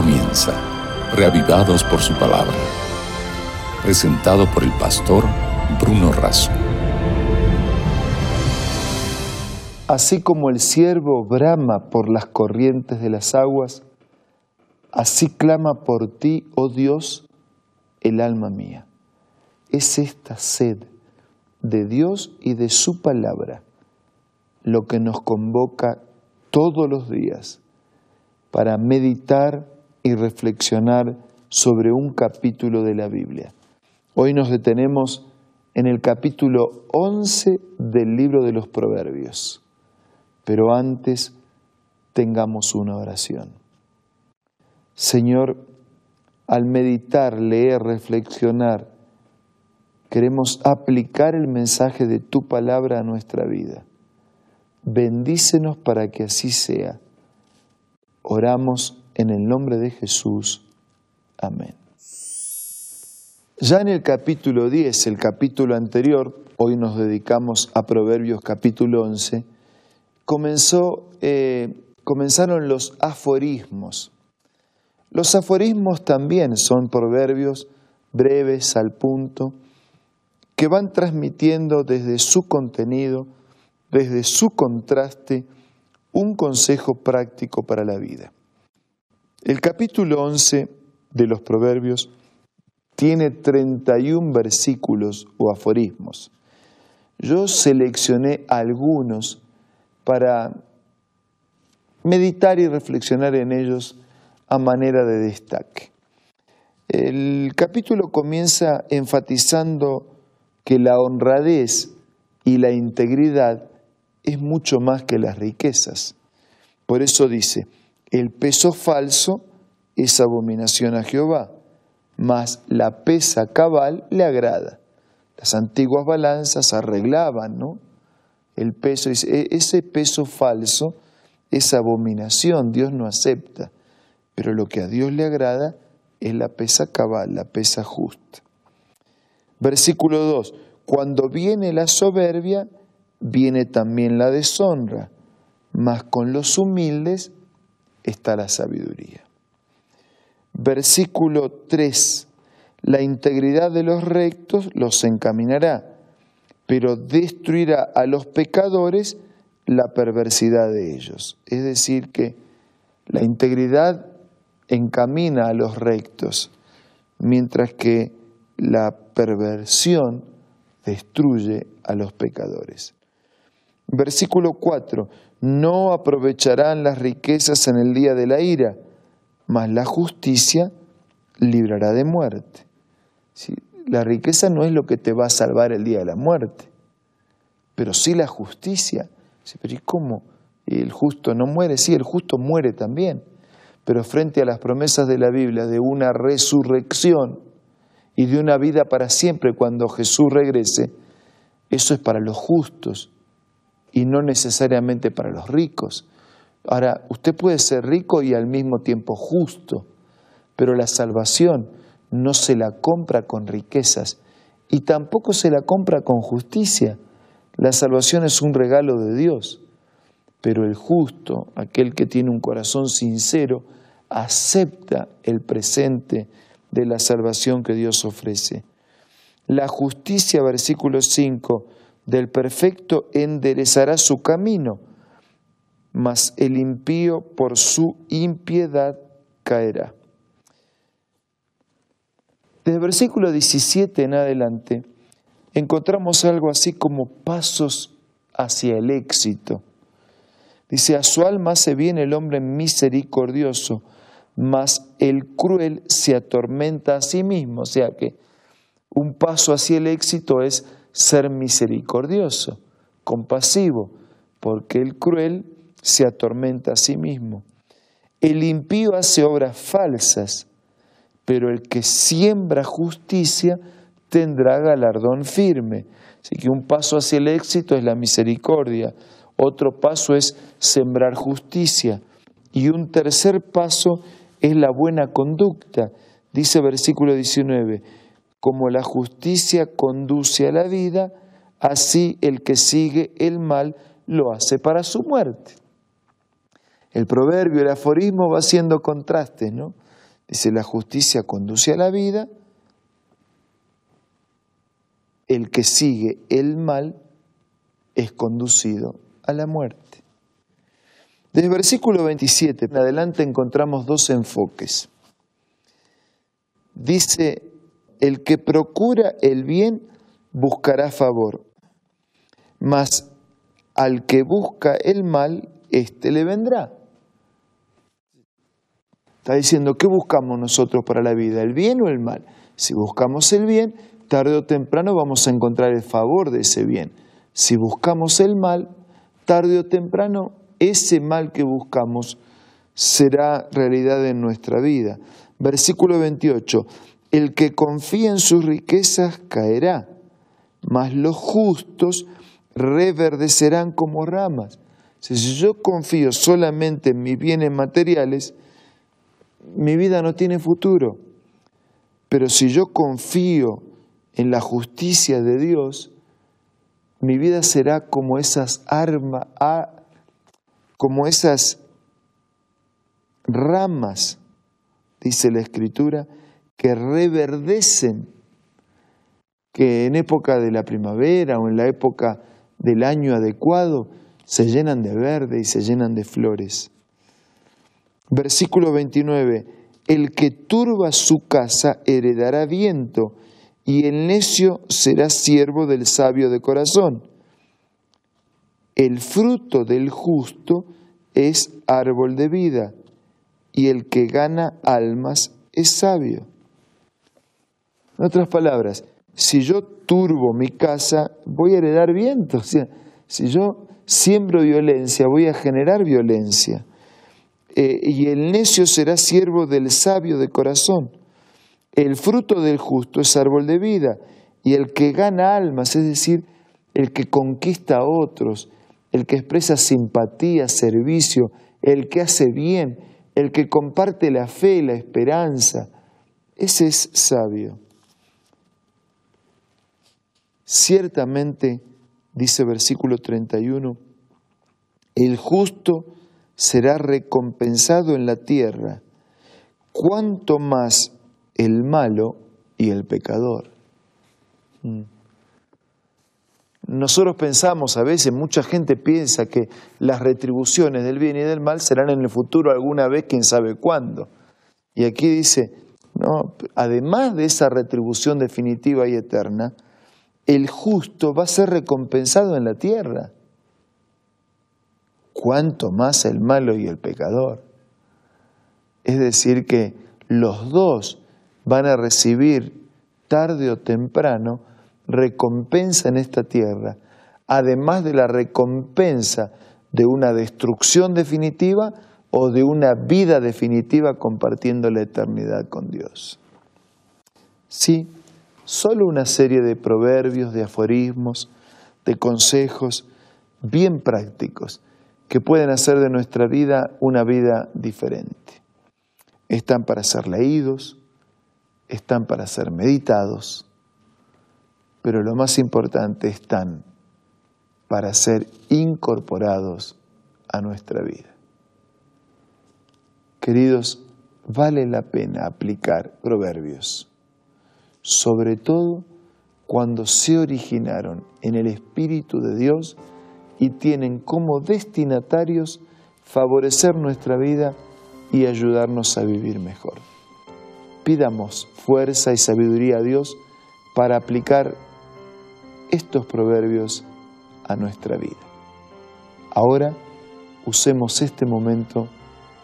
comienza, reavivados por su palabra. Presentado por el pastor Bruno Razo. Así como el siervo brama por las corrientes de las aguas, así clama por ti, oh Dios, el alma mía. Es esta sed de Dios y de su palabra lo que nos convoca todos los días para meditar y reflexionar sobre un capítulo de la Biblia. Hoy nos detenemos en el capítulo 11 del libro de los Proverbios, pero antes tengamos una oración. Señor, al meditar, leer, reflexionar, queremos aplicar el mensaje de tu palabra a nuestra vida. Bendícenos para que así sea. Oramos en el nombre de Jesús. Amén. Ya en el capítulo 10, el capítulo anterior, hoy nos dedicamos a Proverbios capítulo 11, comenzó, eh, comenzaron los aforismos. Los aforismos también son proverbios breves al punto, que van transmitiendo desde su contenido, desde su contraste, un consejo práctico para la vida. El capítulo 11 de los Proverbios tiene 31 versículos o aforismos. Yo seleccioné algunos para meditar y reflexionar en ellos a manera de destaque. El capítulo comienza enfatizando que la honradez y la integridad es mucho más que las riquezas. Por eso dice, el peso falso es abominación a Jehová, mas la pesa cabal le agrada. Las antiguas balanzas arreglaban, ¿no? El peso, e-, ese peso falso es abominación, Dios no acepta, pero lo que a Dios le agrada es la pesa cabal, la pesa justa. Versículo 2. Cuando viene la soberbia, viene también la deshonra, mas con los humildes está la sabiduría. Versículo 3. La integridad de los rectos los encaminará, pero destruirá a los pecadores la perversidad de ellos. Es decir, que la integridad encamina a los rectos, mientras que la perversión destruye a los pecadores. Versículo 4, no aprovecharán las riquezas en el día de la ira, mas la justicia librará de muerte. La riqueza no es lo que te va a salvar el día de la muerte, pero sí la justicia. Pero ¿y cómo? ¿El justo no muere? Sí, el justo muere también pero frente a las promesas de la Biblia de una resurrección y de una vida para siempre cuando Jesús regrese, eso es para los justos y no necesariamente para los ricos. Ahora, usted puede ser rico y al mismo tiempo justo, pero la salvación no se la compra con riquezas y tampoco se la compra con justicia. La salvación es un regalo de Dios, pero el justo, aquel que tiene un corazón sincero, acepta el presente de la salvación que Dios ofrece. La justicia, versículo 5, del perfecto enderezará su camino, mas el impío por su impiedad caerá. Desde el versículo 17 en adelante encontramos algo así como pasos hacia el éxito. Dice, a su alma se viene el hombre misericordioso, mas el cruel se atormenta a sí mismo. O sea que un paso hacia el éxito es ser misericordioso, compasivo, porque el cruel se atormenta a sí mismo. El impío hace obras falsas, pero el que siembra justicia tendrá galardón firme. Así que un paso hacia el éxito es la misericordia, otro paso es sembrar justicia y un tercer paso es la buena conducta. Dice versículo 19, como la justicia conduce a la vida, así el que sigue el mal lo hace para su muerte. El proverbio, el aforismo va haciendo contrastes, ¿no? Dice, la justicia conduce a la vida, el que sigue el mal es conducido a la muerte. Desde el versículo 27 en adelante encontramos dos enfoques. Dice, el que procura el bien buscará favor, mas al que busca el mal, éste le vendrá. Está diciendo, ¿qué buscamos nosotros para la vida? ¿El bien o el mal? Si buscamos el bien, tarde o temprano vamos a encontrar el favor de ese bien. Si buscamos el mal, tarde o temprano ese mal que buscamos será realidad en nuestra vida. Versículo 28, el que confía en sus riquezas caerá, mas los justos reverdecerán como ramas. Si yo confío solamente en mis bienes materiales, mi vida no tiene futuro. Pero si yo confío en la justicia de Dios, mi vida será como esas armas, como esas ramas, dice la Escritura, que reverdecen, que en época de la primavera o en la época del año adecuado se llenan de verde y se llenan de flores. Versículo 29, el que turba su casa heredará viento y el necio será siervo del sabio de corazón. El fruto del justo es árbol de vida, y el que gana almas es sabio. En otras palabras, si yo turbo mi casa, voy a heredar viento. O sea, si yo siembro violencia, voy a generar violencia. Eh, y el necio será siervo del sabio de corazón. El fruto del justo es árbol de vida, y el que gana almas, es decir, el que conquista a otros, el que expresa simpatía, servicio, el que hace bien, el que comparte la fe y la esperanza. Ese es sabio. Ciertamente, dice versículo 31, el justo será recompensado en la tierra, cuanto más el malo y el pecador. Mm. Nosotros pensamos, a veces mucha gente piensa que las retribuciones del bien y del mal serán en el futuro alguna vez, quién sabe cuándo. Y aquí dice, no, además de esa retribución definitiva y eterna, el justo va a ser recompensado en la tierra. Cuanto más el malo y el pecador. Es decir, que los dos van a recibir tarde o temprano recompensa en esta tierra, además de la recompensa de una destrucción definitiva o de una vida definitiva compartiendo la eternidad con Dios. Sí, solo una serie de proverbios, de aforismos, de consejos bien prácticos que pueden hacer de nuestra vida una vida diferente. Están para ser leídos, están para ser meditados, pero lo más importante están para ser incorporados a nuestra vida. Queridos, vale la pena aplicar proverbios, sobre todo cuando se originaron en el Espíritu de Dios y tienen como destinatarios favorecer nuestra vida y ayudarnos a vivir mejor. Pidamos fuerza y sabiduría a Dios para aplicar estos proverbios a nuestra vida. Ahora usemos este momento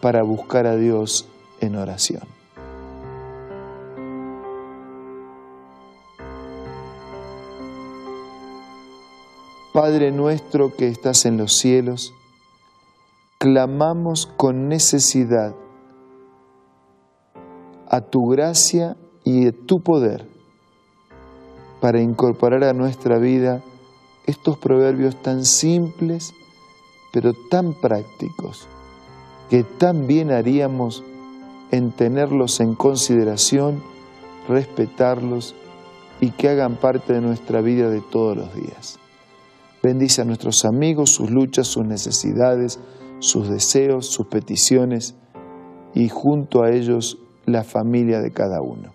para buscar a Dios en oración. Padre nuestro que estás en los cielos, clamamos con necesidad a tu gracia y a tu poder para incorporar a nuestra vida estos proverbios tan simples, pero tan prácticos, que tan bien haríamos en tenerlos en consideración, respetarlos y que hagan parte de nuestra vida de todos los días. Bendice a nuestros amigos, sus luchas, sus necesidades, sus deseos, sus peticiones y junto a ellos la familia de cada uno.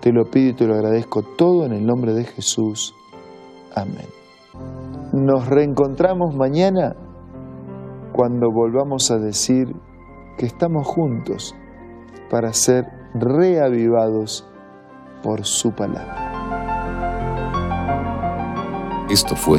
Te lo pido y te lo agradezco todo en el nombre de Jesús. Amén. Nos reencontramos mañana cuando volvamos a decir que estamos juntos para ser reavivados por su palabra. Esto fue